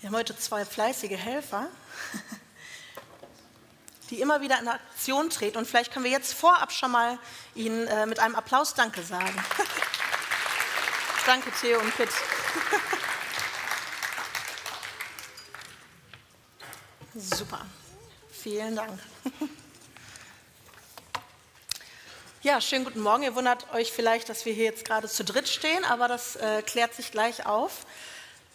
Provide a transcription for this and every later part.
Wir haben heute zwei fleißige Helfer, die immer wieder in Aktion treten. Und vielleicht können wir jetzt vorab schon mal Ihnen äh, mit einem Applaus Danke sagen. Danke, Theo und Pitt. Super. Vielen Dank. Ja, schönen guten Morgen. Ihr wundert euch vielleicht, dass wir hier jetzt gerade zu dritt stehen, aber das äh, klärt sich gleich auf.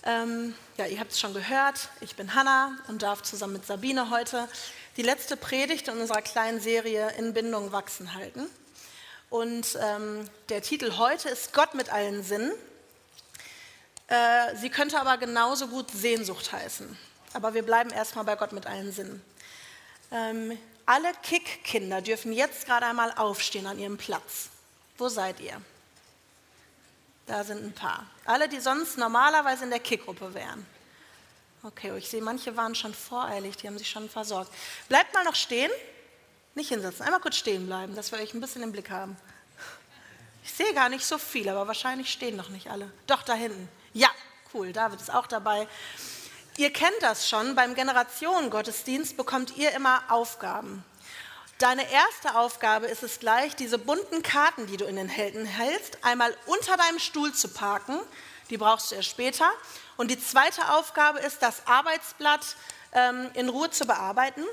Ähm, ja, ihr habt es schon gehört. Ich bin Hanna und darf zusammen mit Sabine heute die letzte Predigt in unserer kleinen Serie In Bindung wachsen halten. Und ähm, der Titel heute ist Gott mit allen Sinnen. Äh, sie könnte aber genauso gut Sehnsucht heißen. Aber wir bleiben erstmal bei Gott mit allen Sinnen. Ähm, alle Kick-Kinder dürfen jetzt gerade einmal aufstehen an ihrem Platz. Wo seid ihr? Da sind ein paar. Alle, die sonst normalerweise in der Kick-Gruppe wären. Okay, oh, ich sehe, manche waren schon voreilig, die haben sich schon versorgt. Bleibt mal noch stehen. Nicht hinsetzen, einmal kurz stehen bleiben, dass wir euch ein bisschen im Blick haben. Ich sehe gar nicht so viel, aber wahrscheinlich stehen noch nicht alle. Doch, da hinten. Ja, cool, David ist auch dabei. Ihr kennt das schon, beim Generationengottesdienst bekommt ihr immer Aufgaben. Deine erste Aufgabe ist es gleich, diese bunten Karten, die du in den Händen hältst, einmal unter deinem Stuhl zu parken. Die brauchst du erst später. Und die zweite Aufgabe ist, das Arbeitsblatt ähm, in Ruhe zu bearbeiten.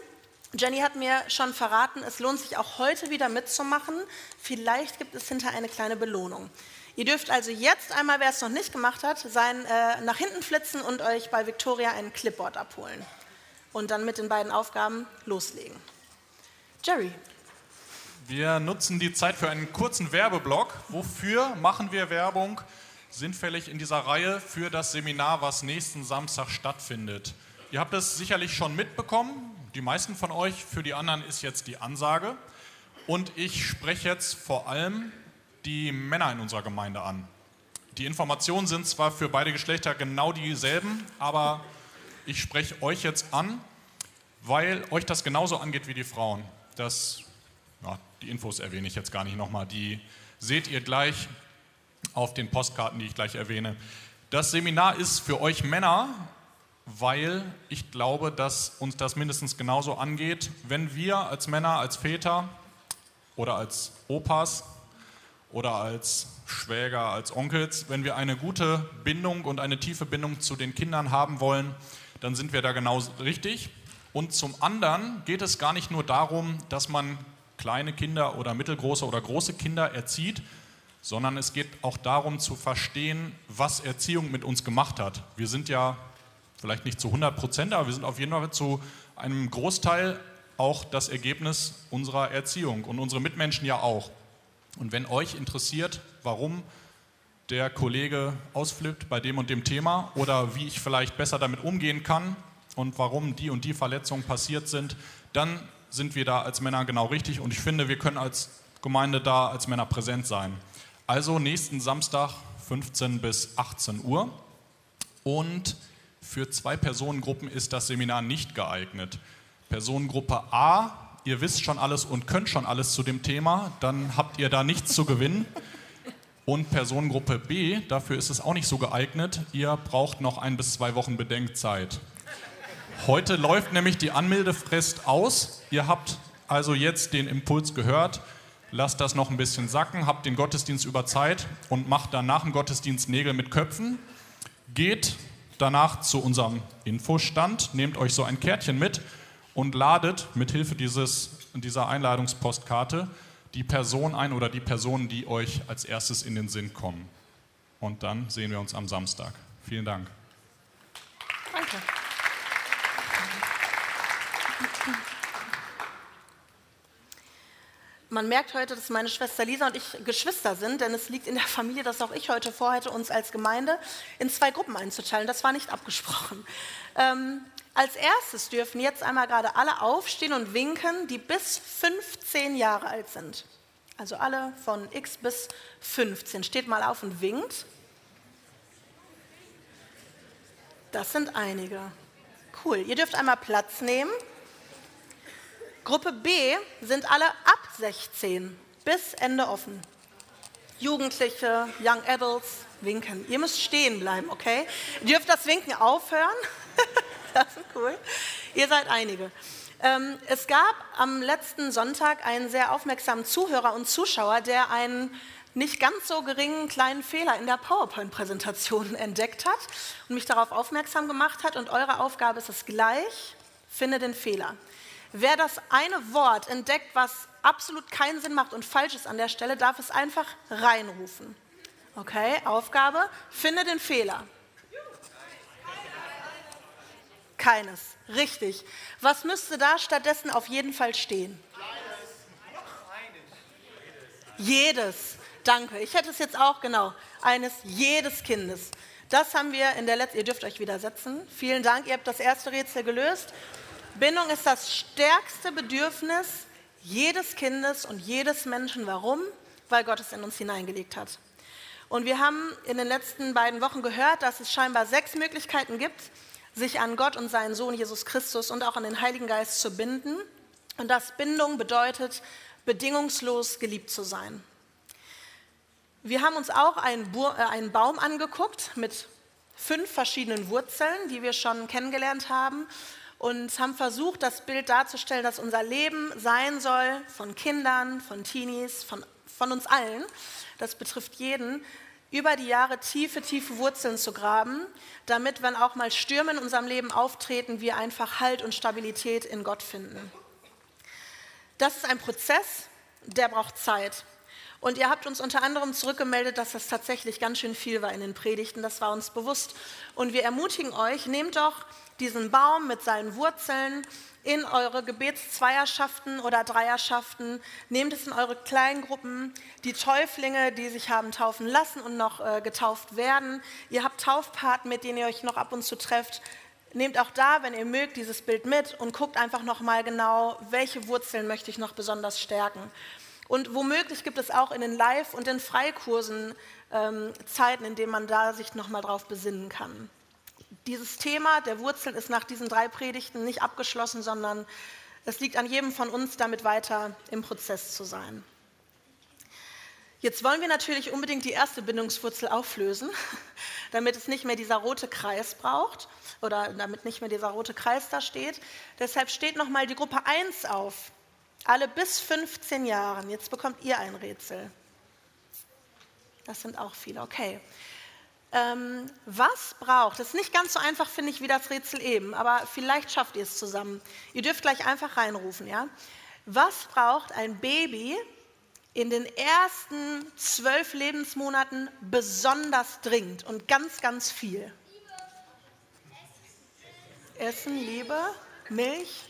Jenny hat mir schon verraten, es lohnt sich auch heute wieder mitzumachen. Vielleicht gibt es hinter eine kleine Belohnung. Ihr dürft also jetzt einmal, wer es noch nicht gemacht hat, sein, äh, nach hinten flitzen und euch bei Victoria ein Clipboard abholen. Und dann mit den beiden Aufgaben loslegen. Jerry. Wir nutzen die Zeit für einen kurzen Werbeblock. Wofür machen wir Werbung? Sinnfällig in dieser Reihe für das Seminar, was nächsten Samstag stattfindet. Ihr habt es sicherlich schon mitbekommen, die meisten von euch, für die anderen ist jetzt die Ansage. Und ich spreche jetzt vor allem die Männer in unserer Gemeinde an. Die Informationen sind zwar für beide Geschlechter genau dieselben, aber ich spreche euch jetzt an, weil euch das genauso angeht wie die Frauen. Das, ja, die Infos erwähne ich jetzt gar nicht nochmal, die seht ihr gleich auf den Postkarten, die ich gleich erwähne. Das Seminar ist für euch Männer, weil ich glaube, dass uns das mindestens genauso angeht, wenn wir als Männer, als Väter oder als Opas oder als Schwäger, als Onkels, wenn wir eine gute Bindung und eine tiefe Bindung zu den Kindern haben wollen, dann sind wir da genau richtig. Und zum anderen geht es gar nicht nur darum, dass man kleine Kinder oder mittelgroße oder große Kinder erzieht, sondern es geht auch darum zu verstehen, was Erziehung mit uns gemacht hat. Wir sind ja vielleicht nicht zu 100 Prozent, aber wir sind auf jeden Fall zu einem Großteil auch das Ergebnis unserer Erziehung und unsere Mitmenschen ja auch. Und wenn euch interessiert, warum der Kollege ausflippt bei dem und dem Thema oder wie ich vielleicht besser damit umgehen kann und warum die und die Verletzungen passiert sind, dann sind wir da als Männer genau richtig und ich finde, wir können als Gemeinde da als Männer präsent sein. Also nächsten Samstag 15 bis 18 Uhr und für zwei Personengruppen ist das Seminar nicht geeignet. Personengruppe A ihr wisst schon alles und könnt schon alles zu dem Thema, dann habt ihr da nichts zu gewinnen. Und Personengruppe B, dafür ist es auch nicht so geeignet. Ihr braucht noch ein bis zwei Wochen Bedenkzeit. Heute läuft nämlich die Anmeldefrist aus. Ihr habt also jetzt den Impuls gehört. Lasst das noch ein bisschen sacken, habt den Gottesdienst über Zeit und macht dann nach Gottesdienst Nägel mit Köpfen. Geht danach zu unserem Infostand, nehmt euch so ein Kärtchen mit und ladet mit Hilfe dieser Einladungspostkarte die Person ein oder die Personen, die euch als erstes in den Sinn kommen. Und dann sehen wir uns am Samstag. Vielen Dank. Danke. Man merkt heute, dass meine Schwester Lisa und ich Geschwister sind, denn es liegt in der Familie, dass auch ich heute vorhätte, uns als Gemeinde in zwei Gruppen einzuteilen. Das war nicht abgesprochen. Ähm, als erstes dürfen jetzt einmal gerade alle aufstehen und winken, die bis 15 Jahre alt sind. Also alle von X bis 15. Steht mal auf und winkt. Das sind einige. Cool. Ihr dürft einmal Platz nehmen. Gruppe B sind alle ab 16 bis Ende offen. Jugendliche, Young Adults, winken. Ihr müsst stehen bleiben, okay? Ihr dürft das Winken aufhören. das ist cool. Ihr seid einige. Ähm, es gab am letzten Sonntag einen sehr aufmerksamen Zuhörer und Zuschauer, der einen nicht ganz so geringen kleinen Fehler in der PowerPoint-Präsentation entdeckt hat und mich darauf aufmerksam gemacht hat. Und eure Aufgabe ist es gleich, finde den Fehler. Wer das eine Wort entdeckt, was absolut keinen Sinn macht und falsch ist an der Stelle, darf es einfach reinrufen. Okay, Aufgabe, finde den Fehler. Keines. Richtig. Was müsste da stattdessen auf jeden Fall stehen? Jedes. Danke. Ich hätte es jetzt auch genau. Eines jedes Kindes. Das haben wir in der letzten. Ihr dürft euch wieder setzen. Vielen Dank. Ihr habt das erste Rätsel gelöst. Bindung ist das stärkste Bedürfnis jedes Kindes und jedes Menschen. Warum? Weil Gott es in uns hineingelegt hat. Und wir haben in den letzten beiden Wochen gehört, dass es scheinbar sechs Möglichkeiten gibt, sich an Gott und seinen Sohn Jesus Christus und auch an den Heiligen Geist zu binden. Und dass Bindung bedeutet, bedingungslos geliebt zu sein. Wir haben uns auch einen, äh, einen Baum angeguckt mit fünf verschiedenen Wurzeln, die wir schon kennengelernt haben und haben versucht, das Bild darzustellen, dass unser Leben sein soll von Kindern, von Teenies, von, von uns allen. Das betrifft jeden, über die Jahre tiefe, tiefe Wurzeln zu graben, damit, wenn auch mal Stürme in unserem Leben auftreten, wir einfach Halt und Stabilität in Gott finden. Das ist ein Prozess, der braucht Zeit. Und ihr habt uns unter anderem zurückgemeldet, dass das tatsächlich ganz schön viel war in den Predigten, das war uns bewusst. Und wir ermutigen euch, nehmt doch diesen Baum mit seinen Wurzeln in eure Gebetszweierschaften oder Dreierschaften, nehmt es in eure Kleingruppen, die Täuflinge, die sich haben taufen lassen und noch äh, getauft werden. Ihr habt Taufpaten, mit denen ihr euch noch ab und zu trefft. Nehmt auch da, wenn ihr mögt, dieses Bild mit und guckt einfach noch mal genau, welche Wurzeln möchte ich noch besonders stärken. Und womöglich gibt es auch in den Live- und in Freikursen ähm, Zeiten, in denen man da sich nochmal drauf besinnen kann. Dieses Thema der Wurzeln ist nach diesen drei Predigten nicht abgeschlossen, sondern es liegt an jedem von uns, damit weiter im Prozess zu sein. Jetzt wollen wir natürlich unbedingt die erste Bindungswurzel auflösen, damit es nicht mehr dieser rote Kreis braucht oder damit nicht mehr dieser rote Kreis da steht. Deshalb steht nochmal die Gruppe 1 auf. Alle bis 15 Jahren. Jetzt bekommt ihr ein Rätsel. Das sind auch viele, okay. Ähm, was braucht, das ist nicht ganz so einfach, finde ich, wie das Rätsel eben, aber vielleicht schafft ihr es zusammen. Ihr dürft gleich einfach reinrufen, ja? Was braucht ein Baby in den ersten zwölf Lebensmonaten besonders dringend und ganz, ganz viel? Essen, Liebe, Milch,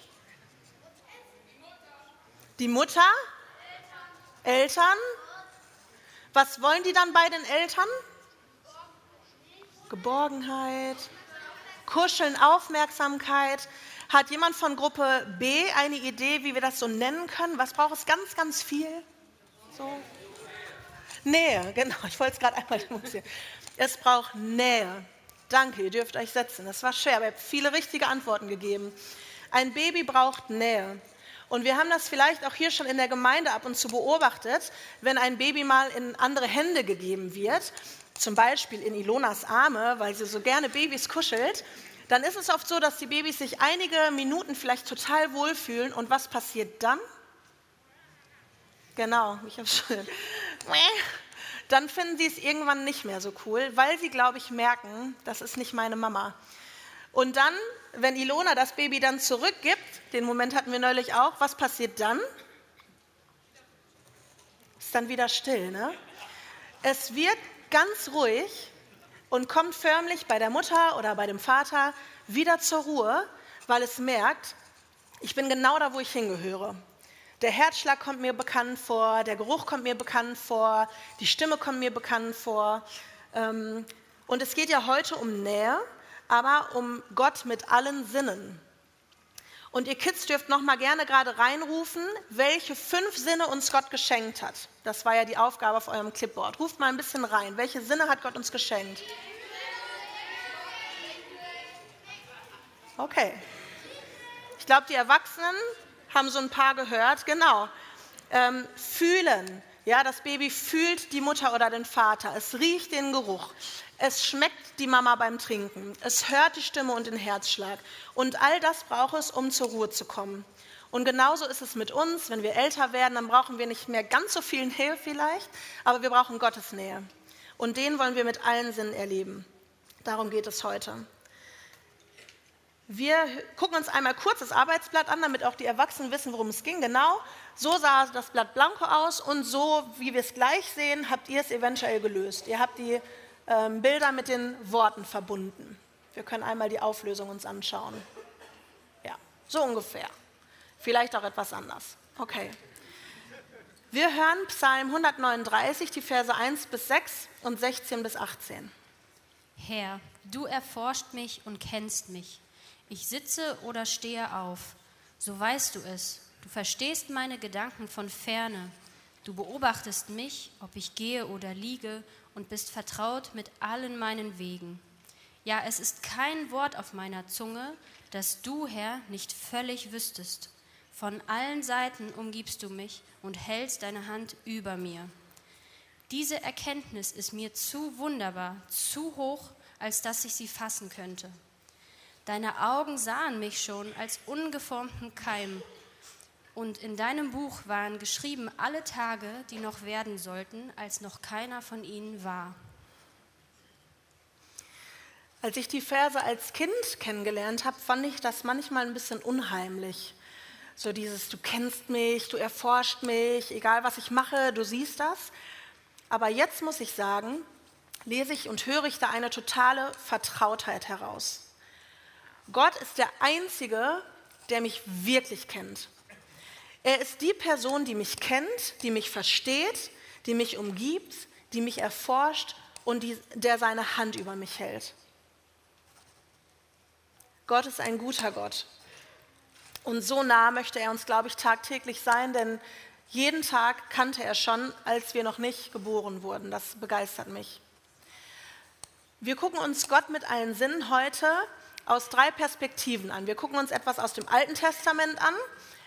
die Mutter? Eltern? Was wollen die dann bei den Eltern? Geborgenheit, Kuscheln, Aufmerksamkeit. Hat jemand von Gruppe B eine Idee, wie wir das so nennen können? Was braucht es ganz, ganz viel? So. Nähe, genau. Ich wollte es gerade einmal demonstrieren. Es braucht Nähe. Danke, ihr dürft euch setzen. Das war schwer, aber ihr habt viele richtige Antworten gegeben. Ein Baby braucht Nähe. Und wir haben das vielleicht auch hier schon in der Gemeinde ab und zu beobachtet, wenn ein Baby mal in andere Hände gegeben wird, zum Beispiel in Ilonas Arme, weil sie so gerne Babys kuschelt, dann ist es oft so, dass die Babys sich einige Minuten vielleicht total wohlfühlen. Und was passiert dann? Genau, ich habe schon. Dann finden sie es irgendwann nicht mehr so cool, weil sie, glaube ich, merken, das ist nicht meine Mama. Und dann, wenn Ilona das Baby dann zurückgibt, den Moment hatten wir neulich auch, was passiert dann? Ist dann wieder still, ne? Es wird ganz ruhig und kommt förmlich bei der Mutter oder bei dem Vater wieder zur Ruhe, weil es merkt, ich bin genau da, wo ich hingehöre. Der Herzschlag kommt mir bekannt vor, der Geruch kommt mir bekannt vor, die Stimme kommt mir bekannt vor. Ähm, und es geht ja heute um Nähe aber um Gott mit allen Sinnen. Und ihr Kids dürft noch mal gerne gerade reinrufen, welche fünf Sinne uns Gott geschenkt hat. Das war ja die Aufgabe auf eurem Clipboard. Ruft mal ein bisschen rein. Welche Sinne hat Gott uns geschenkt? Okay. Ich glaube, die Erwachsenen haben so ein paar gehört. Genau. Ähm, fühlen. Ja, das Baby fühlt die Mutter oder den Vater. Es riecht den Geruch. Es schmeckt die Mama beim Trinken. Es hört die Stimme und den Herzschlag. Und all das braucht es, um zur Ruhe zu kommen. Und genauso ist es mit uns. Wenn wir älter werden, dann brauchen wir nicht mehr ganz so viel Nähe vielleicht, aber wir brauchen Gottes Nähe. Und den wollen wir mit allen Sinnen erleben. Darum geht es heute. Wir gucken uns einmal kurz das Arbeitsblatt an, damit auch die Erwachsenen wissen, worum es ging. Genau, so sah das Blatt Blanco aus und so, wie wir es gleich sehen, habt ihr es eventuell gelöst. Ihr habt die ähm, Bilder mit den Worten verbunden. Wir können einmal die Auflösung uns anschauen. Ja, so ungefähr. Vielleicht auch etwas anders. Okay. Wir hören Psalm 139, die Verse 1 bis 6 und 16 bis 18. Herr, du erforscht mich und kennst mich. Ich sitze oder stehe auf, so weißt du es. Du verstehst meine Gedanken von ferne. Du beobachtest mich, ob ich gehe oder liege, und bist vertraut mit allen meinen Wegen. Ja, es ist kein Wort auf meiner Zunge, das du, Herr, nicht völlig wüsstest. Von allen Seiten umgibst du mich und hältst deine Hand über mir. Diese Erkenntnis ist mir zu wunderbar, zu hoch, als dass ich sie fassen könnte. Deine Augen sahen mich schon als ungeformten Keim, und in deinem Buch waren geschrieben alle Tage, die noch werden sollten, als noch keiner von ihnen war. Als ich die Verse als Kind kennengelernt habe, fand ich das manchmal ein bisschen unheimlich. So dieses, du kennst mich, du erforscht mich, egal was ich mache, du siehst das. Aber jetzt muss ich sagen, lese ich und höre ich da eine totale Vertrautheit heraus. Gott ist der Einzige, der mich wirklich kennt. Er ist die Person, die mich kennt, die mich versteht, die mich umgibt, die mich erforscht und die, der seine Hand über mich hält. Gott ist ein guter Gott. Und so nah möchte er uns, glaube ich, tagtäglich sein, denn jeden Tag kannte er schon, als wir noch nicht geboren wurden. Das begeistert mich. Wir gucken uns Gott mit allen Sinnen heute aus drei Perspektiven an. Wir gucken uns etwas aus dem Alten Testament an,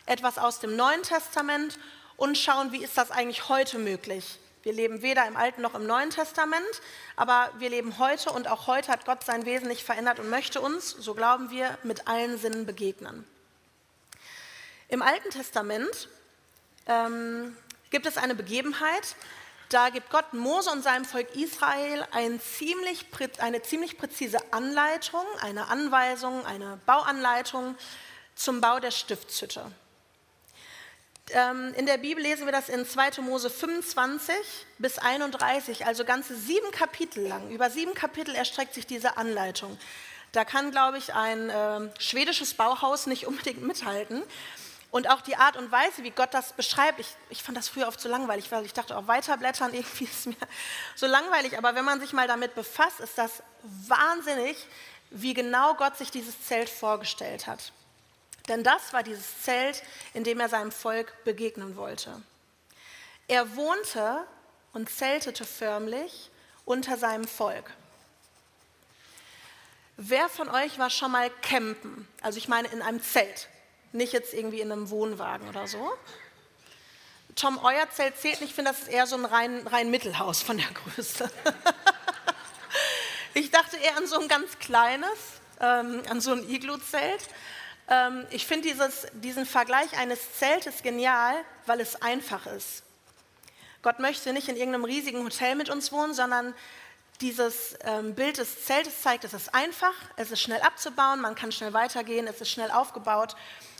etwas aus dem Neuen Testament und schauen, wie ist das eigentlich heute möglich. Wir leben weder im Alten noch im Neuen Testament, aber wir leben heute und auch heute hat Gott sein Wesen nicht verändert und möchte uns, so glauben wir, mit allen Sinnen begegnen. Im Alten Testament ähm, gibt es eine Begebenheit, da gibt Gott Mose und seinem Volk Israel ein ziemlich, eine ziemlich präzise Anleitung, eine Anweisung, eine Bauanleitung zum Bau der Stiftshütte. Ähm, in der Bibel lesen wir das in 2. Mose 25 bis 31, also ganze sieben Kapitel lang. Über sieben Kapitel erstreckt sich diese Anleitung. Da kann, glaube ich, ein äh, schwedisches Bauhaus nicht unbedingt mithalten. Und auch die Art und Weise, wie Gott das beschreibt, ich, ich fand das früher oft so langweilig, weil ich dachte, auch weiterblättern irgendwie ist mir so langweilig. Aber wenn man sich mal damit befasst, ist das wahnsinnig, wie genau Gott sich dieses Zelt vorgestellt hat. Denn das war dieses Zelt, in dem er seinem Volk begegnen wollte. Er wohnte und zeltete förmlich unter seinem Volk. Wer von euch war schon mal campen? Also ich meine in einem Zelt. Nicht jetzt irgendwie in einem Wohnwagen oder so. Tom, euer Zelt zählt nicht. Ich finde, das ist eher so ein rein, rein Mittelhaus von der Größe. ich dachte eher an so ein ganz kleines, ähm, an so ein Iglu-Zelt. Ähm, ich finde diesen Vergleich eines Zeltes genial, weil es einfach ist. Gott möchte nicht in irgendeinem riesigen Hotel mit uns wohnen, sondern dieses ähm, Bild des Zeltes zeigt, es ist einfach, es ist schnell abzubauen, man kann schnell weitergehen, es ist schnell aufgebaut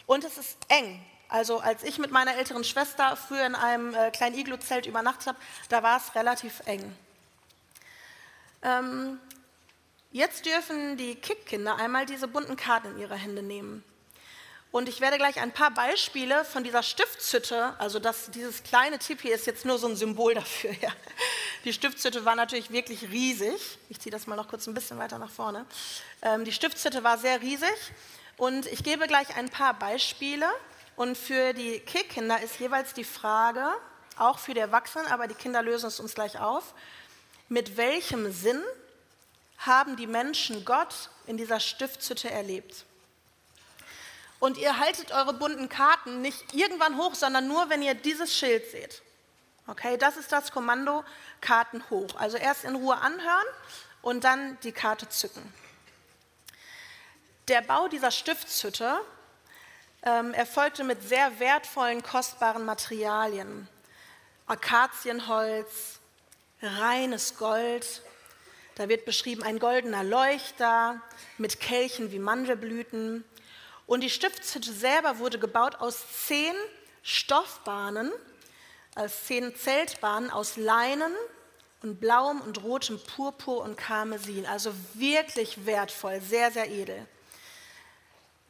und es ist eng. Also als ich mit meiner älteren Schwester früher in einem äh, kleinen Iglu-Zelt übernachtet habe, da war es relativ eng. Ähm, jetzt dürfen die Kickkinder einmal diese bunten Karten in ihre Hände nehmen. Und ich werde gleich ein paar Beispiele von dieser Stiftshütte, also das, dieses kleine Tipi ist jetzt nur so ein Symbol dafür. Ja. Die Stiftshütte war natürlich wirklich riesig. Ich ziehe das mal noch kurz ein bisschen weiter nach vorne. Ähm, die Stiftshütte war sehr riesig und ich gebe gleich ein paar Beispiele. Und für die Kickkinder ist jeweils die Frage, auch für die Erwachsenen, aber die Kinder lösen es uns gleich auf, mit welchem Sinn haben die Menschen Gott in dieser Stiftshütte erlebt? Und ihr haltet eure bunten Karten nicht irgendwann hoch, sondern nur, wenn ihr dieses Schild seht. Okay, das ist das Kommando Karten hoch. Also erst in Ruhe anhören und dann die Karte zücken. Der Bau dieser Stiftshütte ähm, erfolgte mit sehr wertvollen, kostbaren Materialien. Akazienholz, reines Gold. Da wird beschrieben ein goldener Leuchter mit Kelchen wie Mandelblüten. Und die Stiftshütte selber wurde gebaut aus zehn Stoffbahnen, als zehn Zeltbahnen aus Leinen und blauem und rotem Purpur und Karmesin. Also wirklich wertvoll, sehr, sehr edel.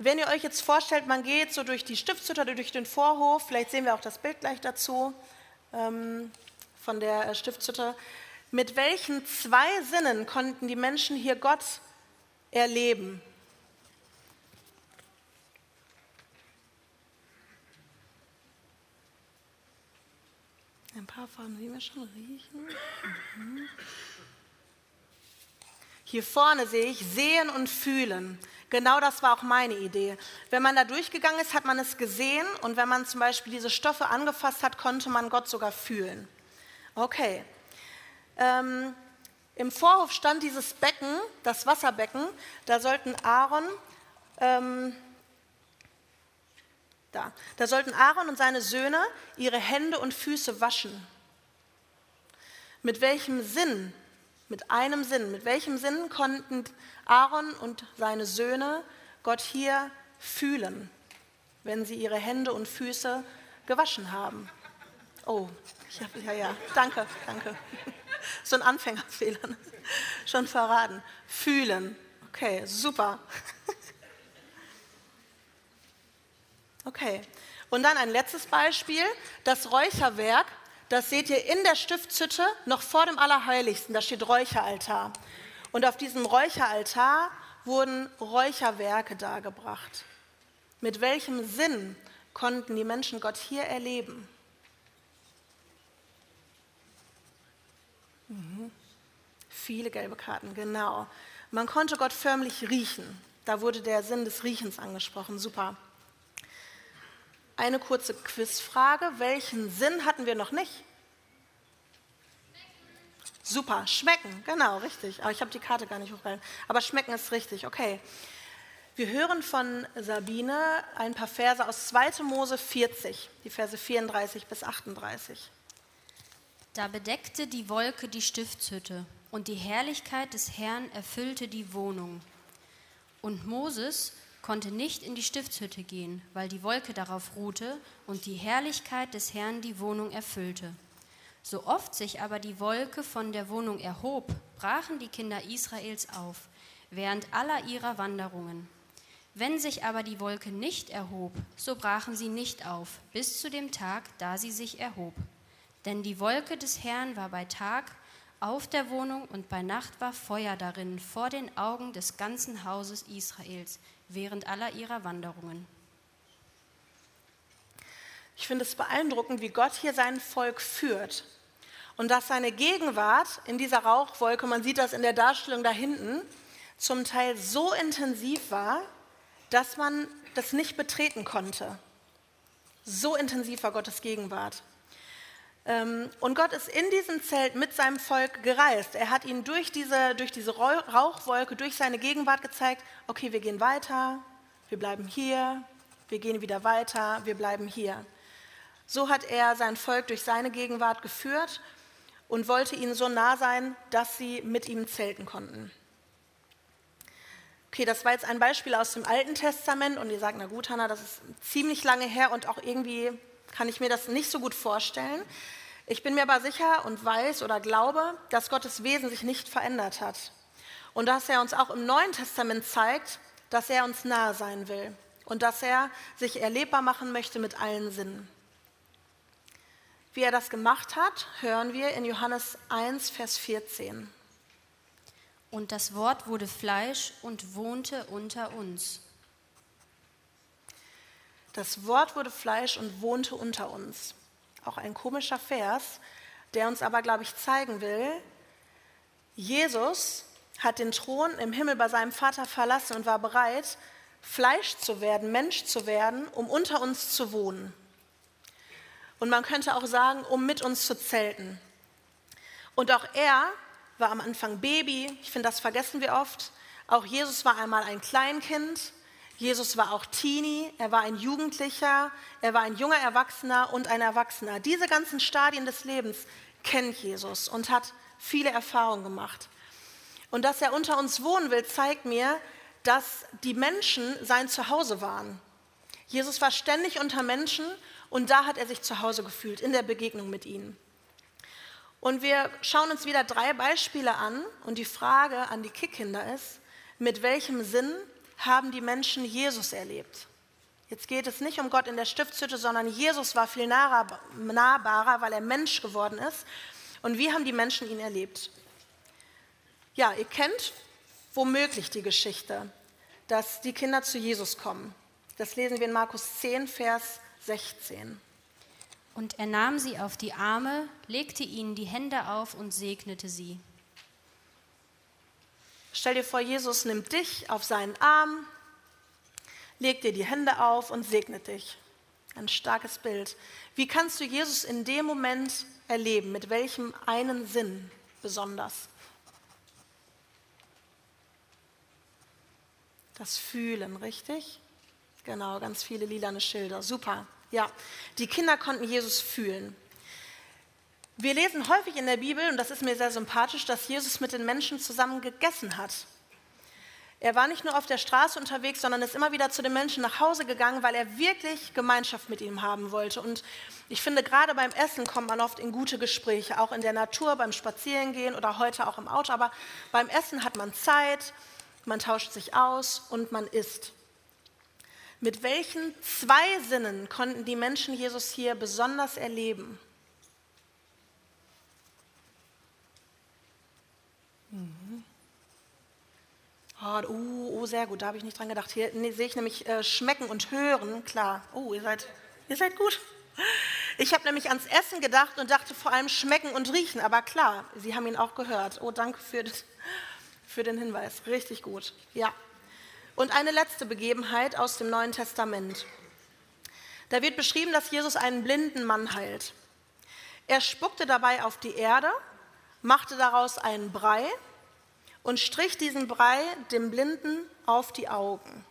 Wenn ihr euch jetzt vorstellt, man geht so durch die Stiftshütte oder durch den Vorhof, vielleicht sehen wir auch das Bild gleich dazu ähm, von der äh, Stiftshütte. Mit welchen zwei Sinnen konnten die Menschen hier Gott erleben? Ein paar Farben sehen wir schon riechen. Mhm. Hier vorne sehe ich sehen und fühlen. Genau das war auch meine Idee. Wenn man da durchgegangen ist, hat man es gesehen und wenn man zum Beispiel diese Stoffe angefasst hat, konnte man Gott sogar fühlen. Okay. Ähm, Im Vorhof stand dieses Becken, das Wasserbecken. Da sollten Aaron, ähm, da, da sollten Aaron und seine Söhne ihre Hände und Füße waschen. Mit welchem Sinn mit einem Sinn. Mit welchem Sinn konnten Aaron und seine Söhne Gott hier fühlen, wenn sie ihre Hände und Füße gewaschen haben? Oh, hab, ja, ja, danke, danke. So ein Anfängerfehler, schon verraten. Fühlen, okay, super. Okay, und dann ein letztes Beispiel, das Räucherwerk das seht ihr in der Stiftshütte, noch vor dem Allerheiligsten. Da steht Räucheraltar. Und auf diesem Räucheraltar wurden Räucherwerke dargebracht. Mit welchem Sinn konnten die Menschen Gott hier erleben? Mhm. Viele gelbe Karten, genau. Man konnte Gott förmlich riechen. Da wurde der Sinn des Riechens angesprochen. Super. Eine kurze Quizfrage. Welchen Sinn hatten wir noch nicht? Super, schmecken, genau, richtig. Aber ich habe die Karte gar nicht hochgehalten. Aber schmecken ist richtig, okay. Wir hören von Sabine ein paar Verse aus 2. Mose 40, die Verse 34 bis 38. Da bedeckte die Wolke die Stiftshütte, und die Herrlichkeit des Herrn erfüllte die Wohnung. Und Moses konnte nicht in die Stiftshütte gehen, weil die Wolke darauf ruhte und die Herrlichkeit des Herrn die Wohnung erfüllte. So oft sich aber die Wolke von der Wohnung erhob, brachen die Kinder Israels auf, während aller ihrer Wanderungen. Wenn sich aber die Wolke nicht erhob, so brachen sie nicht auf, bis zu dem Tag, da sie sich erhob. Denn die Wolke des Herrn war bei Tag auf der Wohnung und bei Nacht war Feuer darin vor den Augen des ganzen Hauses Israels während aller ihrer Wanderungen. Ich finde es beeindruckend, wie Gott hier sein Volk führt. Und dass seine Gegenwart in dieser Rauchwolke, man sieht das in der Darstellung da hinten, zum Teil so intensiv war, dass man das nicht betreten konnte. So intensiv war Gottes Gegenwart. Ähm, und Gott ist in diesem Zelt mit seinem Volk gereist. Er hat ihnen durch diese, durch diese Rauchwolke, durch seine Gegenwart gezeigt, okay, wir gehen weiter, wir bleiben hier, wir gehen wieder weiter, wir bleiben hier. So hat er sein Volk durch seine Gegenwart geführt und wollte ihnen so nah sein, dass sie mit ihm zelten konnten. Okay, das war jetzt ein Beispiel aus dem Alten Testament und ihr sagt, na gut, Hannah, das ist ziemlich lange her und auch irgendwie kann ich mir das nicht so gut vorstellen. Ich bin mir aber sicher und weiß oder glaube, dass Gottes Wesen sich nicht verändert hat. Und dass er uns auch im Neuen Testament zeigt, dass er uns nahe sein will und dass er sich erlebbar machen möchte mit allen Sinnen. Wie er das gemacht hat, hören wir in Johannes 1, Vers 14. Und das Wort wurde Fleisch und wohnte unter uns. Das Wort wurde Fleisch und wohnte unter uns. Auch ein komischer Vers, der uns aber, glaube ich, zeigen will, Jesus hat den Thron im Himmel bei seinem Vater verlassen und war bereit, Fleisch zu werden, Mensch zu werden, um unter uns zu wohnen. Und man könnte auch sagen, um mit uns zu zelten. Und auch er war am Anfang Baby, ich finde, das vergessen wir oft. Auch Jesus war einmal ein Kleinkind, Jesus war auch Teenie, er war ein Jugendlicher, er war ein junger Erwachsener und ein Erwachsener. Diese ganzen Stadien des Lebens kennt Jesus und hat viele Erfahrungen gemacht. Und dass er unter uns wohnen will, zeigt mir, dass die Menschen sein Zuhause waren. Jesus war ständig unter Menschen und da hat er sich zu Hause gefühlt, in der Begegnung mit ihnen. Und wir schauen uns wieder drei Beispiele an und die Frage an die Kickkinder ist, mit welchem Sinn haben die Menschen Jesus erlebt? Jetzt geht es nicht um Gott in der Stiftshütte, sondern Jesus war viel nahbarer, weil er Mensch geworden ist. Und wie haben die Menschen ihn erlebt? Ja, ihr kennt womöglich die Geschichte, dass die Kinder zu Jesus kommen. Das lesen wir in Markus 10, Vers 16. Und er nahm sie auf die Arme, legte ihnen die Hände auf und segnete sie. Stell dir vor, Jesus nimmt dich auf seinen Arm, legt dir die Hände auf und segnet dich. Ein starkes Bild. Wie kannst du Jesus in dem Moment erleben? Mit welchem einen Sinn besonders? Das Fühlen, richtig? Genau, ganz viele lilane Schilder. Super. Ja, die Kinder konnten Jesus fühlen. Wir lesen häufig in der Bibel, und das ist mir sehr sympathisch, dass Jesus mit den Menschen zusammen gegessen hat. Er war nicht nur auf der Straße unterwegs, sondern ist immer wieder zu den Menschen nach Hause gegangen, weil er wirklich Gemeinschaft mit ihnen haben wollte. Und ich finde, gerade beim Essen kommt man oft in gute Gespräche, auch in der Natur, beim Spazierengehen oder heute auch im Auto. Aber beim Essen hat man Zeit, man tauscht sich aus und man isst. Mit welchen zwei Sinnen konnten die Menschen Jesus hier besonders erleben? Mhm. Oh, oh, oh, sehr gut, da habe ich nicht dran gedacht. Hier nee, sehe ich nämlich äh, schmecken und hören, klar. Oh, ihr seid, ihr seid gut. Ich habe nämlich ans Essen gedacht und dachte vor allem schmecken und riechen, aber klar, Sie haben ihn auch gehört. Oh, danke für, für den Hinweis. Richtig gut. Ja, und eine letzte Begebenheit aus dem Neuen Testament. Da wird beschrieben, dass Jesus einen blinden Mann heilt. Er spuckte dabei auf die Erde, machte daraus einen Brei und strich diesen Brei dem Blinden auf die Augen.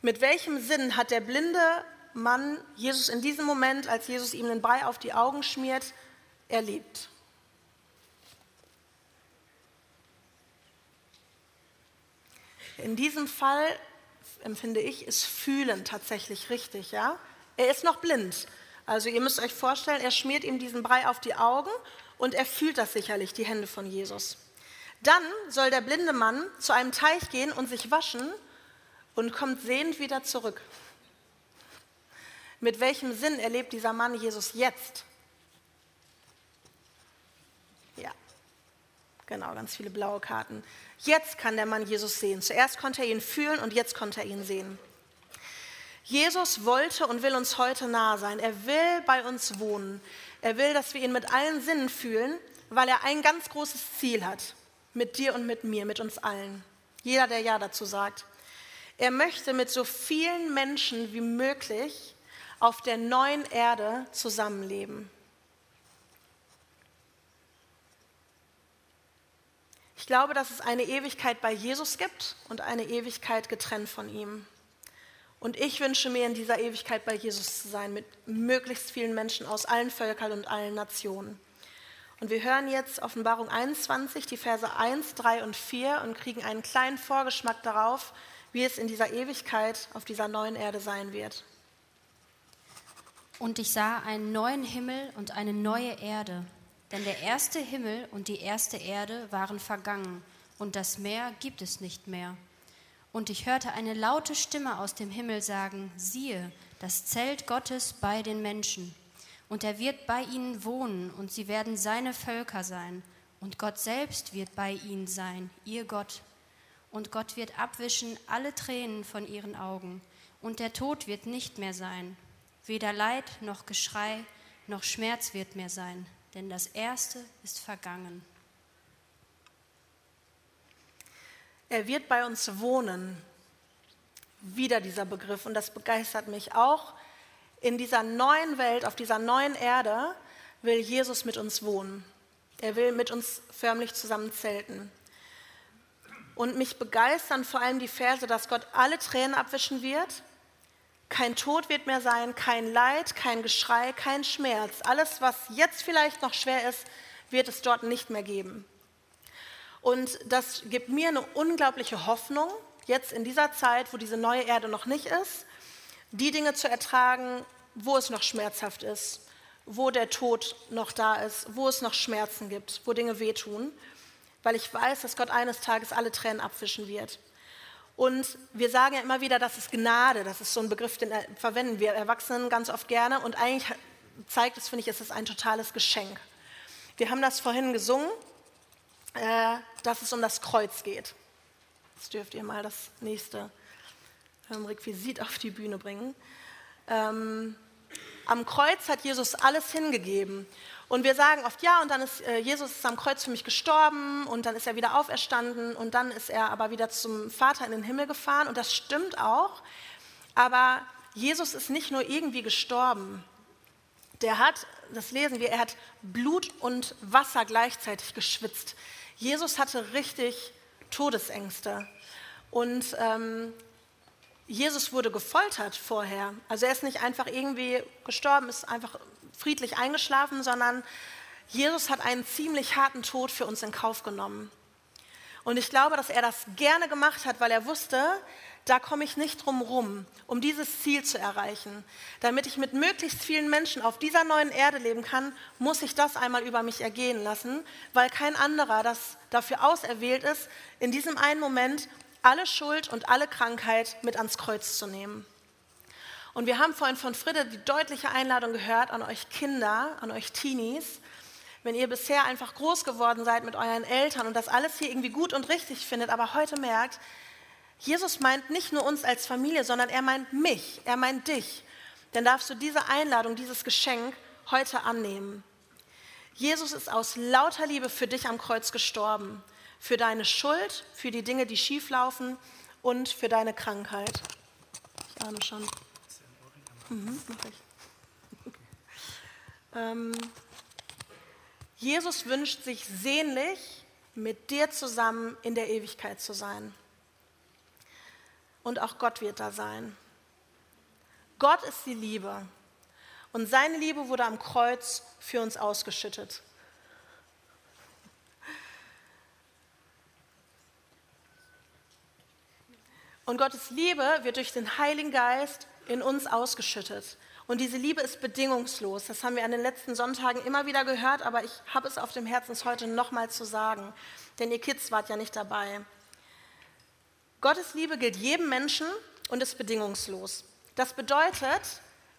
Mit welchem Sinn hat der blinde Mann Jesus in diesem Moment, als Jesus ihm den Brei auf die Augen schmiert, erlebt? In diesem Fall empfinde ich, ist Fühlen tatsächlich richtig. Ja? Er ist noch blind. Also ihr müsst euch vorstellen, er schmiert ihm diesen Brei auf die Augen und er fühlt das sicherlich, die Hände von Jesus. Dann soll der blinde Mann zu einem Teich gehen und sich waschen und kommt sehend wieder zurück. Mit welchem Sinn erlebt dieser Mann Jesus jetzt? Genau, ganz viele blaue Karten. Jetzt kann der Mann Jesus sehen. Zuerst konnte er ihn fühlen und jetzt konnte er ihn sehen. Jesus wollte und will uns heute nahe sein. Er will bei uns wohnen. Er will, dass wir ihn mit allen Sinnen fühlen, weil er ein ganz großes Ziel hat. Mit dir und mit mir, mit uns allen. Jeder, der Ja dazu sagt. Er möchte mit so vielen Menschen wie möglich auf der neuen Erde zusammenleben. Ich glaube, dass es eine Ewigkeit bei Jesus gibt und eine Ewigkeit getrennt von ihm. Und ich wünsche mir in dieser Ewigkeit bei Jesus zu sein, mit möglichst vielen Menschen aus allen Völkern und allen Nationen. Und wir hören jetzt Offenbarung 21, die Verse 1, 3 und 4 und kriegen einen kleinen Vorgeschmack darauf, wie es in dieser Ewigkeit auf dieser neuen Erde sein wird. Und ich sah einen neuen Himmel und eine neue Erde denn der erste Himmel und die erste Erde waren vergangen, und das Meer gibt es nicht mehr. Und ich hörte eine laute Stimme aus dem Himmel sagen, siehe, das Zelt Gottes bei den Menschen. Und er wird bei ihnen wohnen, und sie werden seine Völker sein. Und Gott selbst wird bei ihnen sein, ihr Gott. Und Gott wird abwischen alle Tränen von ihren Augen. Und der Tod wird nicht mehr sein. Weder Leid noch Geschrei noch Schmerz wird mehr sein, denn das Erste ist vergangen. Er wird bei uns wohnen. Wieder dieser Begriff und das begeistert mich auch. In dieser neuen Welt, auf dieser neuen Erde, will Jesus mit uns wohnen. Er will mit uns förmlich zusammen zelten. Und mich begeistern vor allem die Verse, dass Gott alle Tränen abwischen wird. Kein Tod wird mehr sein, kein Leid, kein Geschrei, kein Schmerz. Alles, was jetzt vielleicht noch schwer ist, wird es dort nicht mehr geben. Und das gibt mir eine unglaubliche Hoffnung, jetzt in dieser Zeit, wo diese neue Erde noch nicht ist, die Dinge zu ertragen, wo es noch schmerzhaft ist, wo der Tod noch da ist, wo es noch Schmerzen gibt, wo Dinge wehtun, weil ich weiß, dass Gott eines Tages alle Tränen abwischen wird. Und wir sagen ja immer wieder, das ist Gnade, das ist so ein Begriff, den verwenden wir Erwachsenen ganz oft gerne und eigentlich zeigt es, finde ich, es ist ein totales Geschenk. Wir haben das vorhin gesungen, äh, dass es um das Kreuz geht. Jetzt dürft ihr mal das nächste Requisit auf die Bühne bringen. Ähm, am Kreuz hat Jesus alles hingegeben. Und wir sagen oft, ja, und dann ist äh, Jesus ist am Kreuz für mich gestorben und dann ist er wieder auferstanden und dann ist er aber wieder zum Vater in den Himmel gefahren. Und das stimmt auch. Aber Jesus ist nicht nur irgendwie gestorben. Der hat, das lesen wir, er hat Blut und Wasser gleichzeitig geschwitzt. Jesus hatte richtig Todesängste. Und ähm, Jesus wurde gefoltert vorher. Also er ist nicht einfach irgendwie gestorben, ist einfach friedlich eingeschlafen, sondern Jesus hat einen ziemlich harten Tod für uns in Kauf genommen. Und ich glaube, dass er das gerne gemacht hat, weil er wusste, da komme ich nicht drum rum, um dieses Ziel zu erreichen. Damit ich mit möglichst vielen Menschen auf dieser neuen Erde leben kann, muss ich das einmal über mich ergehen lassen, weil kein anderer das dafür auserwählt ist, in diesem einen Moment alle Schuld und alle Krankheit mit ans Kreuz zu nehmen. Und wir haben vorhin von Friede die deutliche Einladung gehört an euch Kinder, an euch Teenies. Wenn ihr bisher einfach groß geworden seid mit euren Eltern und das alles hier irgendwie gut und richtig findet, aber heute merkt, Jesus meint nicht nur uns als Familie, sondern er meint mich, er meint dich. Dann darfst du diese Einladung, dieses Geschenk heute annehmen. Jesus ist aus lauter Liebe für dich am Kreuz gestorben für deine Schuld, für die Dinge, die schief laufen und für deine Krankheit. Ich ahne schon. Mhm, mach ich. ähm, Jesus wünscht sich sehnlich, mit dir zusammen in der Ewigkeit zu sein. Und auch Gott wird da sein. Gott ist die Liebe. Und seine Liebe wurde am Kreuz für uns ausgeschüttet. Und Gottes Liebe wird durch den Heiligen Geist in uns ausgeschüttet. Und diese Liebe ist bedingungslos. Das haben wir an den letzten Sonntagen immer wieder gehört, aber ich habe es auf dem Herzen, es heute nochmal zu sagen. Denn ihr Kids wart ja nicht dabei. Gottes Liebe gilt jedem Menschen und ist bedingungslos. Das bedeutet,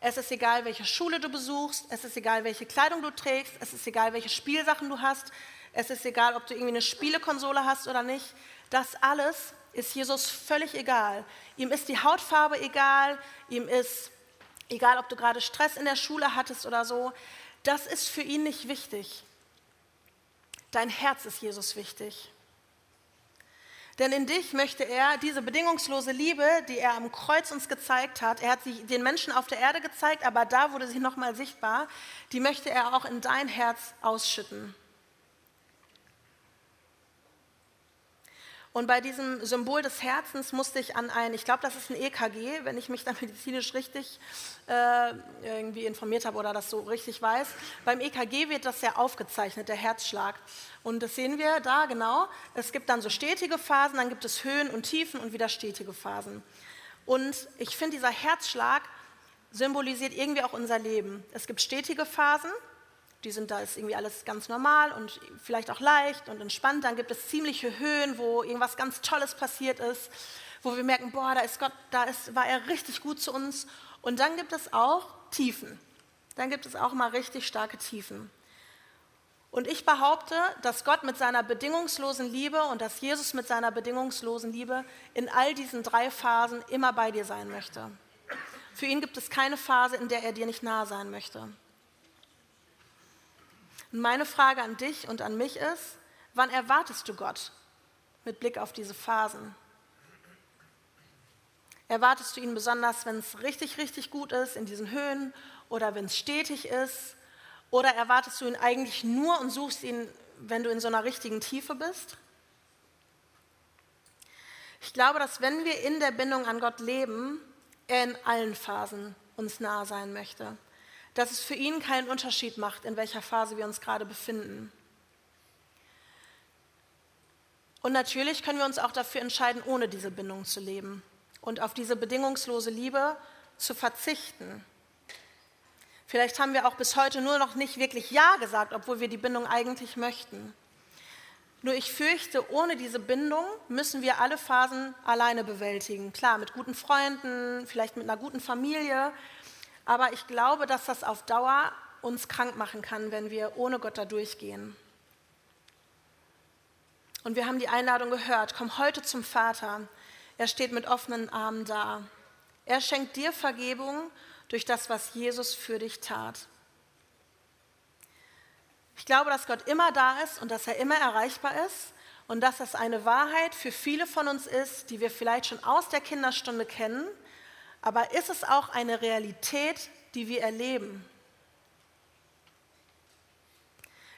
es ist egal, welche Schule du besuchst, es ist egal, welche Kleidung du trägst, es ist egal, welche Spielsachen du hast, es ist egal, ob du irgendwie eine Spielekonsole hast oder nicht. Das alles ist Jesus völlig egal. Ihm ist die Hautfarbe egal, ihm ist egal, ob du gerade Stress in der Schule hattest oder so. Das ist für ihn nicht wichtig. Dein Herz ist Jesus wichtig. Denn in dich möchte er diese bedingungslose Liebe, die er am Kreuz uns gezeigt hat, er hat sie den Menschen auf der Erde gezeigt, aber da wurde sie nochmal sichtbar, die möchte er auch in dein Herz ausschütten. Und bei diesem Symbol des Herzens musste ich an ein, ich glaube, das ist ein EKG, wenn ich mich da medizinisch richtig äh, irgendwie informiert habe oder das so richtig weiß. Beim EKG wird das ja aufgezeichnet, der Herzschlag. Und das sehen wir da genau. Es gibt dann so stetige Phasen, dann gibt es Höhen und Tiefen und wieder stetige Phasen. Und ich finde, dieser Herzschlag symbolisiert irgendwie auch unser Leben. Es gibt stetige Phasen, die sind, da ist irgendwie alles ganz normal und vielleicht auch leicht und entspannt. Dann gibt es ziemliche Höhen, wo irgendwas ganz Tolles passiert ist, wo wir merken, boah, da ist Gott, da ist, war er richtig gut zu uns. Und dann gibt es auch Tiefen. Dann gibt es auch mal richtig starke Tiefen. Und ich behaupte, dass Gott mit seiner bedingungslosen Liebe und dass Jesus mit seiner bedingungslosen Liebe in all diesen drei Phasen immer bei dir sein möchte. Für ihn gibt es keine Phase, in der er dir nicht nahe sein möchte. Und meine Frage an dich und an mich ist, wann erwartest du Gott mit Blick auf diese Phasen? Erwartest du ihn besonders, wenn es richtig, richtig gut ist, in diesen Höhen oder wenn es stetig ist? Oder erwartest du ihn eigentlich nur und suchst ihn, wenn du in so einer richtigen Tiefe bist? Ich glaube, dass wenn wir in der Bindung an Gott leben, er in allen Phasen uns nahe sein möchte. Dass es für ihn keinen Unterschied macht, in welcher Phase wir uns gerade befinden. Und natürlich können wir uns auch dafür entscheiden, ohne diese Bindung zu leben und auf diese bedingungslose Liebe zu verzichten. Vielleicht haben wir auch bis heute nur noch nicht wirklich Ja gesagt, obwohl wir die Bindung eigentlich möchten. Nur ich fürchte, ohne diese Bindung müssen wir alle Phasen alleine bewältigen. Klar, mit guten Freunden, vielleicht mit einer guten Familie, aber ich glaube, dass das auf Dauer uns krank machen kann, wenn wir ohne Gott da durchgehen. Und wir haben die Einladung gehört, komm heute zum Vater. Er steht mit offenen Armen da. Er schenkt dir Vergebung durch das, was Jesus für dich tat. Ich glaube, dass Gott immer da ist und dass er immer erreichbar ist und dass das eine Wahrheit für viele von uns ist, die wir vielleicht schon aus der Kinderstunde kennen, aber ist es auch eine Realität, die wir erleben?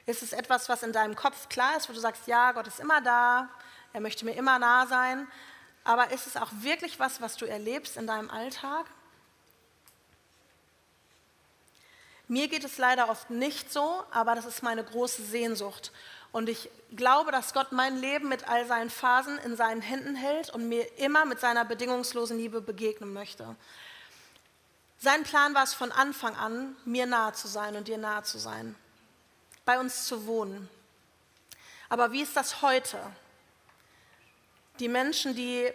Ist es etwas, was in deinem Kopf klar ist, wo du sagst, ja, Gott ist immer da, er möchte mir immer nah sein, aber ist es auch wirklich was, was du erlebst in deinem Alltag? Mir geht es leider oft nicht so, aber das ist meine große Sehnsucht. Und ich glaube, dass Gott mein Leben mit all seinen Phasen in seinen Händen hält und mir immer mit seiner bedingungslosen Liebe begegnen möchte. Sein Plan war es von Anfang an, mir nahe zu sein und dir nahe zu sein bei uns zu wohnen. Aber wie ist das heute? Die Menschen, die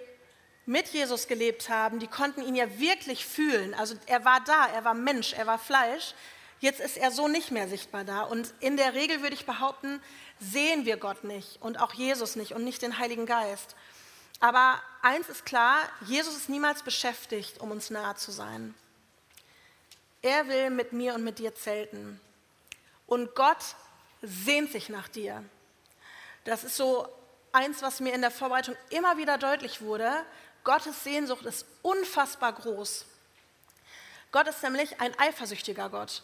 mit Jesus gelebt haben, die konnten ihn ja wirklich fühlen. Also er war da, er war Mensch, er war Fleisch. Jetzt ist er so nicht mehr sichtbar da. Und in der Regel würde ich behaupten, sehen wir Gott nicht und auch Jesus nicht und nicht den Heiligen Geist. Aber eins ist klar, Jesus ist niemals beschäftigt, um uns nahe zu sein. Er will mit mir und mit dir zelten. Und Gott sehnt sich nach dir. Das ist so eins, was mir in der Vorbereitung immer wieder deutlich wurde. Gottes Sehnsucht ist unfassbar groß. Gott ist nämlich ein eifersüchtiger Gott.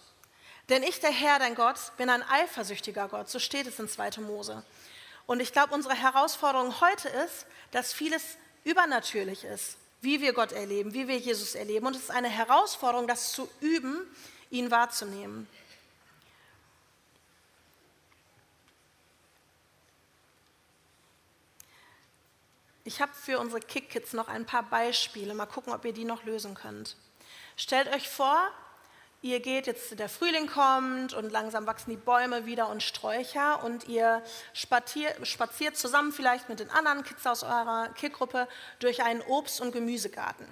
Denn ich, der Herr, dein Gott, bin ein eifersüchtiger Gott. So steht es in 2. Mose. Und ich glaube, unsere Herausforderung heute ist, dass vieles übernatürlich ist, wie wir Gott erleben, wie wir Jesus erleben. Und es ist eine Herausforderung, das zu üben, ihn wahrzunehmen. Ich habe für unsere Kick-Kids noch ein paar Beispiele. Mal gucken, ob ihr die noch lösen könnt. Stellt euch vor, ihr geht jetzt, der Frühling kommt und langsam wachsen die Bäume wieder und Sträucher und ihr spaziert, spaziert zusammen vielleicht mit den anderen Kids aus eurer Kickgruppe durch einen Obst- und Gemüsegarten.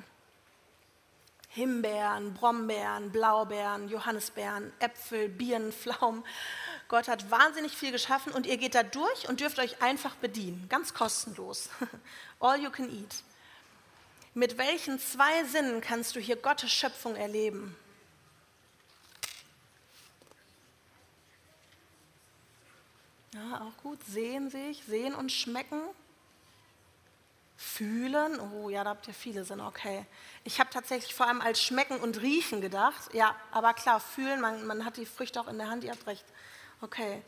Himbeeren, Brombeeren, Blaubeeren, Johannisbeeren, Äpfel, Birnen, Pflaumen, Gott hat wahnsinnig viel geschaffen und ihr geht da durch und dürft euch einfach bedienen, ganz kostenlos. All you can eat. Mit welchen zwei Sinnen kannst du hier Gottes Schöpfung erleben? Ja, auch gut. Sehen sich, sehen und schmecken. Fühlen, oh ja, da habt ihr viele Sinne, okay. Ich habe tatsächlich vor allem als Schmecken und Riechen gedacht. Ja, aber klar, fühlen, man, man hat die Früchte auch in der Hand, ihr habt recht. Okay.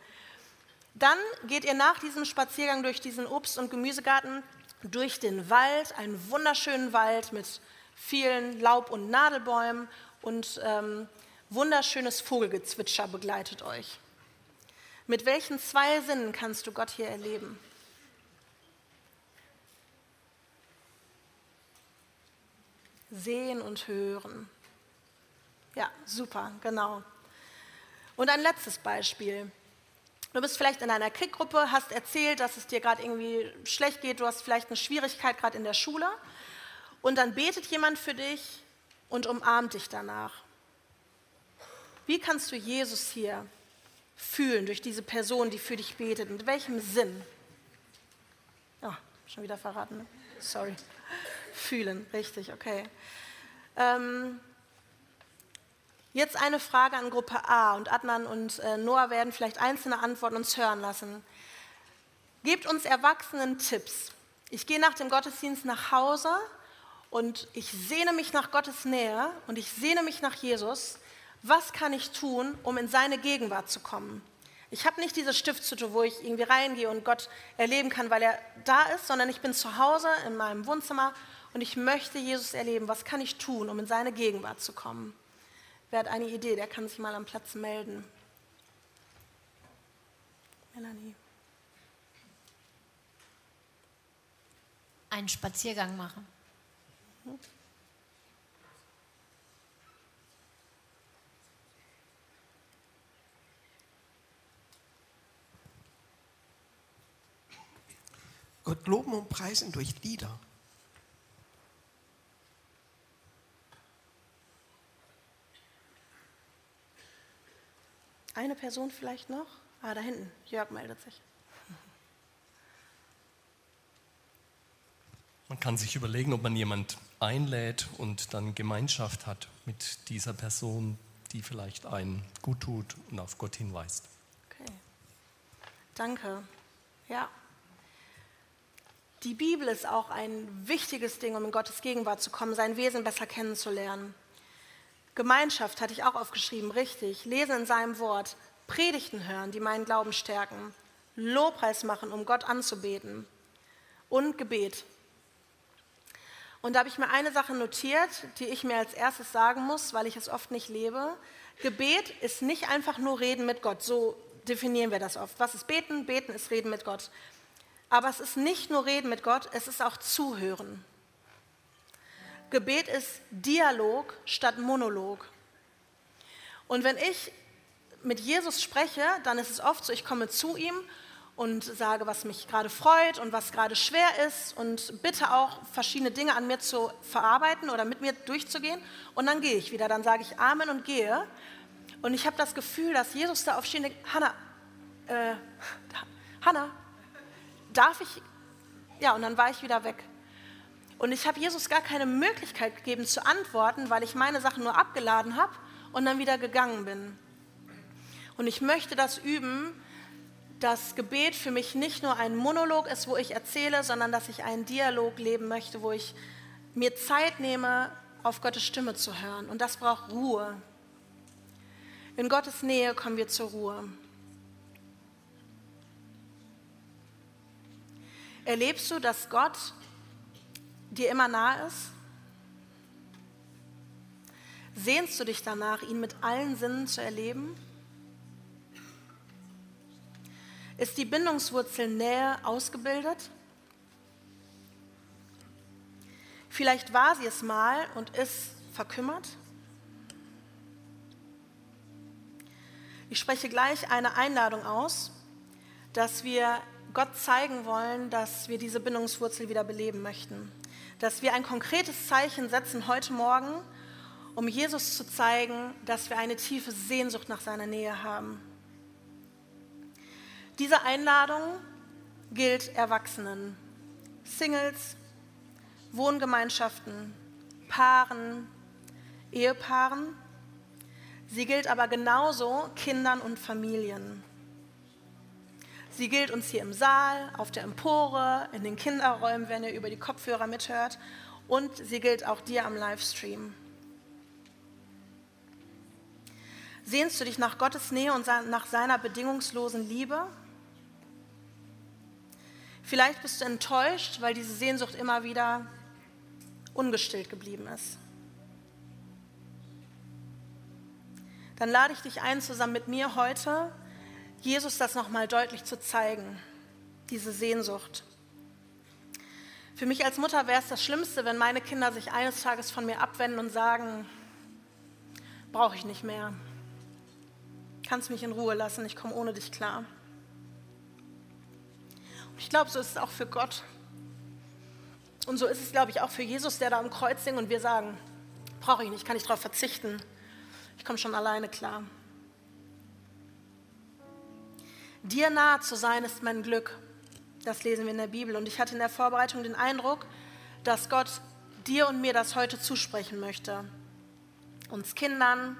Dann geht ihr nach diesem Spaziergang durch diesen Obst- und Gemüsegarten durch den Wald, einen wunderschönen Wald mit vielen Laub- und Nadelbäumen und ähm, wunderschönes Vogelgezwitscher begleitet euch. Mit welchen zwei Sinnen kannst du Gott hier erleben? Sehen und hören. Ja, super, genau. Und ein letztes Beispiel. Du bist vielleicht in einer Kriegruppe, hast erzählt, dass es dir gerade irgendwie schlecht geht, du hast vielleicht eine Schwierigkeit gerade in der Schule und dann betet jemand für dich und umarmt dich danach. Wie kannst du Jesus hier fühlen durch diese Person, die für dich betet? Mit welchem Sinn? Ja, schon wieder verraten. Ne? Sorry. Fühlen, richtig, okay. Ähm, Jetzt eine Frage an Gruppe A und Adnan und äh, Noah werden vielleicht einzelne Antworten uns hören lassen. Gebt uns Erwachsenen Tipps. Ich gehe nach dem Gottesdienst nach Hause und ich sehne mich nach Gottes Nähe und ich sehne mich nach Jesus, was kann ich tun, um in seine Gegenwart zu kommen? Ich habe nicht diese Stiftshütte, wo ich irgendwie reingehe und Gott erleben kann, weil er da ist, sondern ich bin zu Hause in meinem Wohnzimmer und ich möchte Jesus erleben. Was kann ich tun, um in seine Gegenwart zu kommen? Wer hat eine Idee, der kann sich mal am Platz melden. Melanie. Einen Spaziergang machen. Gott loben und preisen durch Lieder. Eine Person vielleicht noch? Ah, da hinten. Jörg meldet sich. Man kann sich überlegen, ob man jemand einlädt und dann Gemeinschaft hat mit dieser Person, die vielleicht einen gut tut und auf Gott hinweist. Okay. Danke. Ja. Die Bibel ist auch ein wichtiges Ding, um in Gottes Gegenwart zu kommen, sein Wesen besser kennenzulernen. Gemeinschaft hatte ich auch aufgeschrieben, richtig. Lesen in seinem Wort, Predigten hören, die meinen Glauben stärken, Lobpreis machen, um Gott anzubeten und Gebet. Und da habe ich mir eine Sache notiert, die ich mir als erstes sagen muss, weil ich es oft nicht lebe. Gebet ist nicht einfach nur Reden mit Gott, so definieren wir das oft. Was ist Beten? Beten ist Reden mit Gott. Aber es ist nicht nur Reden mit Gott, es ist auch Zuhören. Gebet ist Dialog statt Monolog. Und wenn ich mit Jesus spreche, dann ist es oft so, ich komme zu ihm und sage, was mich gerade freut und was gerade schwer ist und bitte auch verschiedene Dinge an mir zu verarbeiten oder mit mir durchzugehen. Und dann gehe ich wieder, dann sage ich Amen und gehe. Und ich habe das Gefühl, dass Jesus da und denkt, Hannah, äh, Hannah, darf ich? Ja, und dann war ich wieder weg. Und ich habe Jesus gar keine Möglichkeit gegeben zu antworten, weil ich meine Sachen nur abgeladen habe und dann wieder gegangen bin. Und ich möchte das üben, dass Gebet für mich nicht nur ein Monolog ist, wo ich erzähle, sondern dass ich einen Dialog leben möchte, wo ich mir Zeit nehme, auf Gottes Stimme zu hören. Und das braucht Ruhe. In Gottes Nähe kommen wir zur Ruhe. Erlebst du, dass Gott dir immer nah ist? Sehnst du dich danach, ihn mit allen Sinnen zu erleben? Ist die Bindungswurzel Nähe ausgebildet? Vielleicht war sie es mal und ist verkümmert? Ich spreche gleich eine Einladung aus, dass wir Gott zeigen wollen, dass wir diese Bindungswurzel wieder beleben möchten. Dass wir ein konkretes Zeichen setzen heute Morgen, um Jesus zu zeigen, dass wir eine tiefe Sehnsucht nach seiner Nähe haben. Diese Einladung gilt Erwachsenen, Singles, Wohngemeinschaften, Paaren, Ehepaaren. Sie gilt aber genauso Kindern und Familien. Sie gilt uns hier im Saal, auf der Empore, in den Kinderräumen, wenn ihr über die Kopfhörer mithört. Und sie gilt auch dir am Livestream. Sehnst du dich nach Gottes Nähe und nach seiner bedingungslosen Liebe? Vielleicht bist du enttäuscht, weil diese Sehnsucht immer wieder ungestillt geblieben ist. Dann lade ich dich ein, zusammen mit mir heute Jesus das nochmal deutlich zu zeigen, diese Sehnsucht. Für mich als Mutter wäre es das Schlimmste, wenn meine Kinder sich eines Tages von mir abwenden und sagen, brauche ich nicht mehr. Kannst mich in Ruhe lassen, ich komme ohne dich klar. Und ich glaube, so ist es auch für Gott. Und so ist es, glaube ich, auch für Jesus, der da am Kreuz singt und wir sagen, brauche ich nicht, kann ich darauf verzichten. Ich komme schon alleine klar. Dir nahe zu sein ist mein Glück. Das lesen wir in der Bibel. Und ich hatte in der Vorbereitung den Eindruck, dass Gott dir und mir das heute zusprechen möchte. Uns Kindern,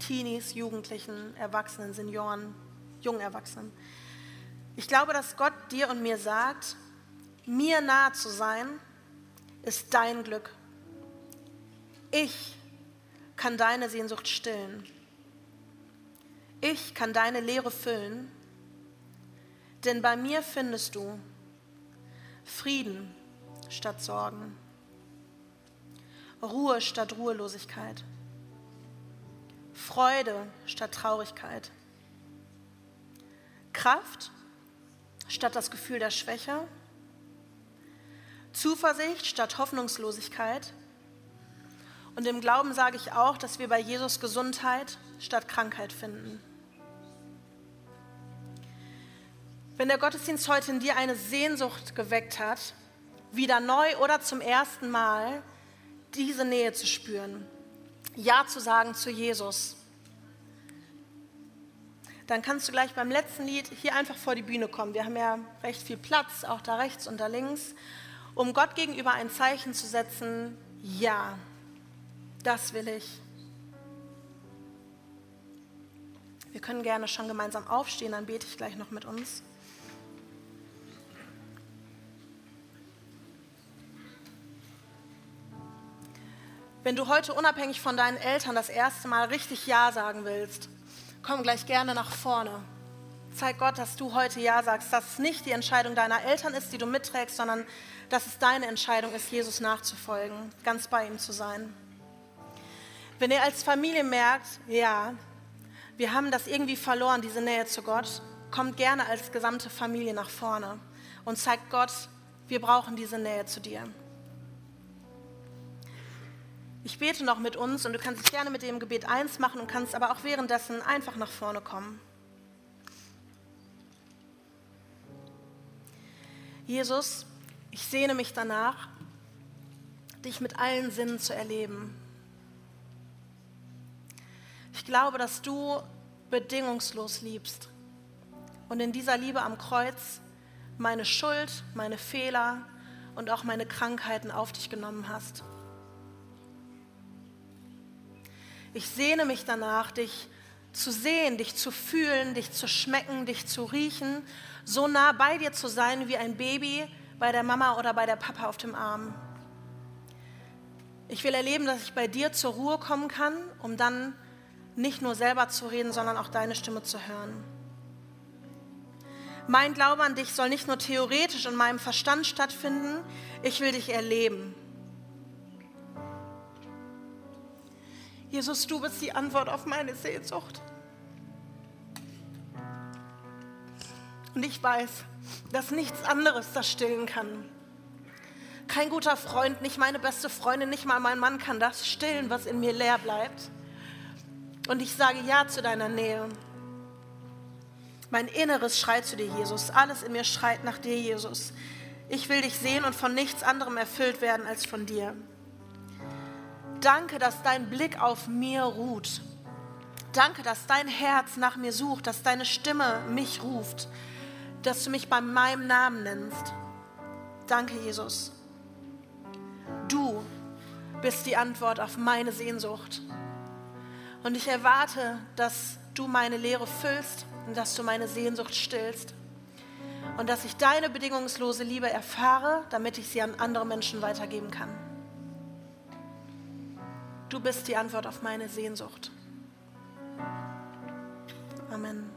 Teenies, Jugendlichen, Erwachsenen, Senioren, jungen Erwachsenen. Ich glaube, dass Gott dir und mir sagt, mir nahe zu sein, ist dein Glück. ich kann deine Sehnsucht stillen. Ich kann deine Leere füllen, denn bei mir findest du Frieden statt Sorgen, Ruhe statt Ruhelosigkeit, Freude statt Traurigkeit, Kraft statt das Gefühl der Schwäche, Zuversicht statt Hoffnungslosigkeit. Und im Glauben sage ich auch, dass wir bei Jesus Gesundheit statt Krankheit finden. Wenn der Gottesdienst heute in dir eine Sehnsucht geweckt hat, wieder neu oder zum ersten Mal diese Nähe zu spüren, Ja zu sagen zu Jesus, dann kannst du gleich beim letzten Lied hier einfach vor die Bühne kommen. Wir haben ja recht viel Platz, auch da rechts und da links, um Gott gegenüber ein Zeichen zu setzen, ja, das will ich. Wir können gerne schon gemeinsam aufstehen, dann bete ich gleich noch mit uns. Wenn du heute unabhängig von deinen Eltern das erste Mal richtig Ja sagen willst, komm gleich gerne nach vorne. Zeig Gott, dass du heute Ja sagst, dass es nicht die Entscheidung deiner Eltern ist, die du mitträgst, sondern dass es deine Entscheidung ist, Jesus nachzufolgen, ganz bei ihm zu sein. Wenn ihr als Familie merkt, ja, wir haben das irgendwie verloren, diese Nähe zu Gott, kommt gerne als gesamte Familie nach vorne und zeigt Gott, wir brauchen diese Nähe zu dir. Ich bete noch mit uns und du kannst dich gerne mit dem Gebet eins machen und kannst aber auch währenddessen einfach nach vorne kommen. Jesus, ich sehne mich danach, dich mit allen Sinnen zu erleben. Ich glaube, dass du bedingungslos liebst und in dieser Liebe am Kreuz meine Schuld, meine Fehler und auch meine Krankheiten auf dich genommen hast. Ich sehne mich danach, dich zu sehen, dich zu fühlen, dich zu schmecken, dich zu riechen, so nah bei dir zu sein wie ein Baby bei der Mama oder bei der Papa auf dem Arm. Ich will erleben, dass ich bei dir zur Ruhe kommen kann, um dann nicht nur selber zu reden, sondern auch deine Stimme zu hören. Mein Glaube an dich soll nicht nur theoretisch in meinem Verstand stattfinden, ich will dich erleben. Jesus, du bist die Antwort auf meine Sehnsucht. Und ich weiß, dass nichts anderes das stillen kann. Kein guter Freund, nicht meine beste Freundin, nicht mal mein Mann kann das stillen, was in mir leer bleibt. Und ich sage Ja zu deiner Nähe. Mein Inneres schreit zu dir, Jesus. Alles in mir schreit nach dir, Jesus. Ich will dich sehen und von nichts anderem erfüllt werden als von dir. Danke, dass dein Blick auf mir ruht. Danke, dass dein Herz nach mir sucht, dass deine Stimme mich ruft, dass du mich bei meinem Namen nennst. Danke, Jesus. Du bist die Antwort auf meine Sehnsucht. Und ich erwarte, dass du meine Leere füllst und dass du meine Sehnsucht stillst. Und dass ich deine bedingungslose Liebe erfahre, damit ich sie an andere Menschen weitergeben kann. Du bist die Antwort auf meine Sehnsucht. Amen.